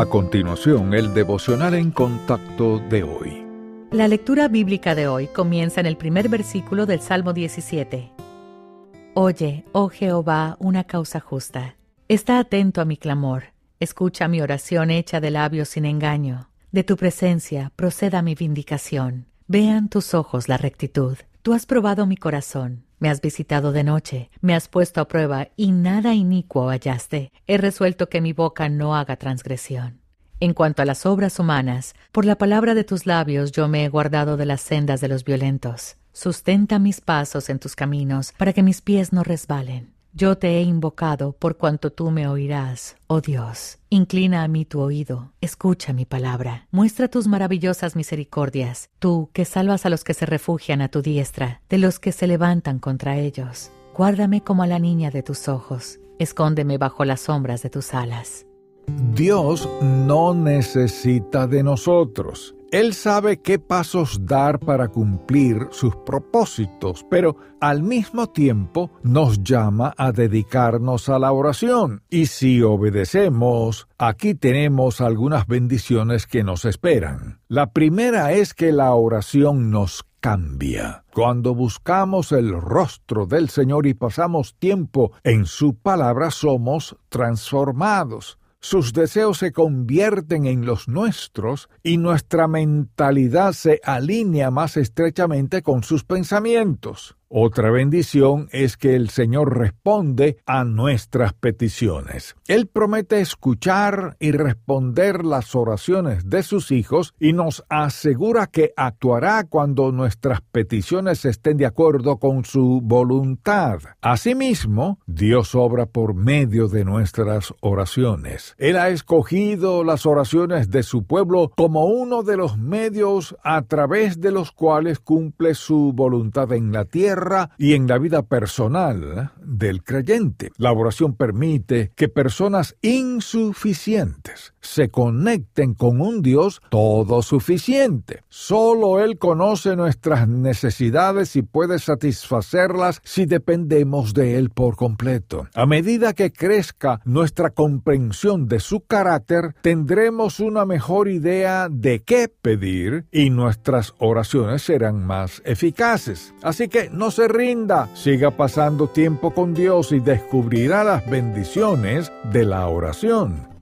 A continuación, el devocional en contacto de hoy. La lectura bíblica de hoy comienza en el primer versículo del Salmo 17. Oye, oh Jehová, una causa justa. Está atento a mi clamor. Escucha mi oración hecha de labios sin engaño. De tu presencia proceda mi vindicación. Vean tus ojos la rectitud. Tú has probado mi corazón. Me has visitado de noche, me has puesto a prueba y nada inicuo hallaste. He resuelto que mi boca no haga transgresión. En cuanto a las obras humanas, por la palabra de tus labios yo me he guardado de las sendas de los violentos. Sustenta mis pasos en tus caminos, para que mis pies no resbalen. Yo te he invocado por cuanto tú me oirás, oh Dios. Inclina a mí tu oído, escucha mi palabra. Muestra tus maravillosas misericordias, tú que salvas a los que se refugian a tu diestra, de los que se levantan contra ellos. Guárdame como a la niña de tus ojos, escóndeme bajo las sombras de tus alas. Dios no necesita de nosotros. Él sabe qué pasos dar para cumplir sus propósitos, pero al mismo tiempo nos llama a dedicarnos a la oración. Y si obedecemos, aquí tenemos algunas bendiciones que nos esperan. La primera es que la oración nos cambia. Cuando buscamos el rostro del Señor y pasamos tiempo en su palabra, somos transformados sus deseos se convierten en los nuestros y nuestra mentalidad se alinea más estrechamente con sus pensamientos. Otra bendición es que el Señor responde a nuestras peticiones. Él promete escuchar y responder las oraciones de sus hijos y nos asegura que actuará cuando nuestras peticiones estén de acuerdo con su voluntad. Asimismo, Dios obra por medio de nuestras oraciones. Él ha escogido las oraciones de su pueblo como uno de los medios a través de los cuales cumple su voluntad en la tierra y en la vida personal del creyente. La oración permite que personas insuficientes se conecten con un Dios todo suficiente. Solo Él conoce nuestras necesidades y puede satisfacerlas si dependemos de Él por completo. A medida que crezca nuestra comprensión de su carácter, tendremos una mejor idea de qué pedir y nuestras oraciones serán más eficaces. Así que no se rinda, siga pasando tiempo con Dios y descubrirá las bendiciones de la oración.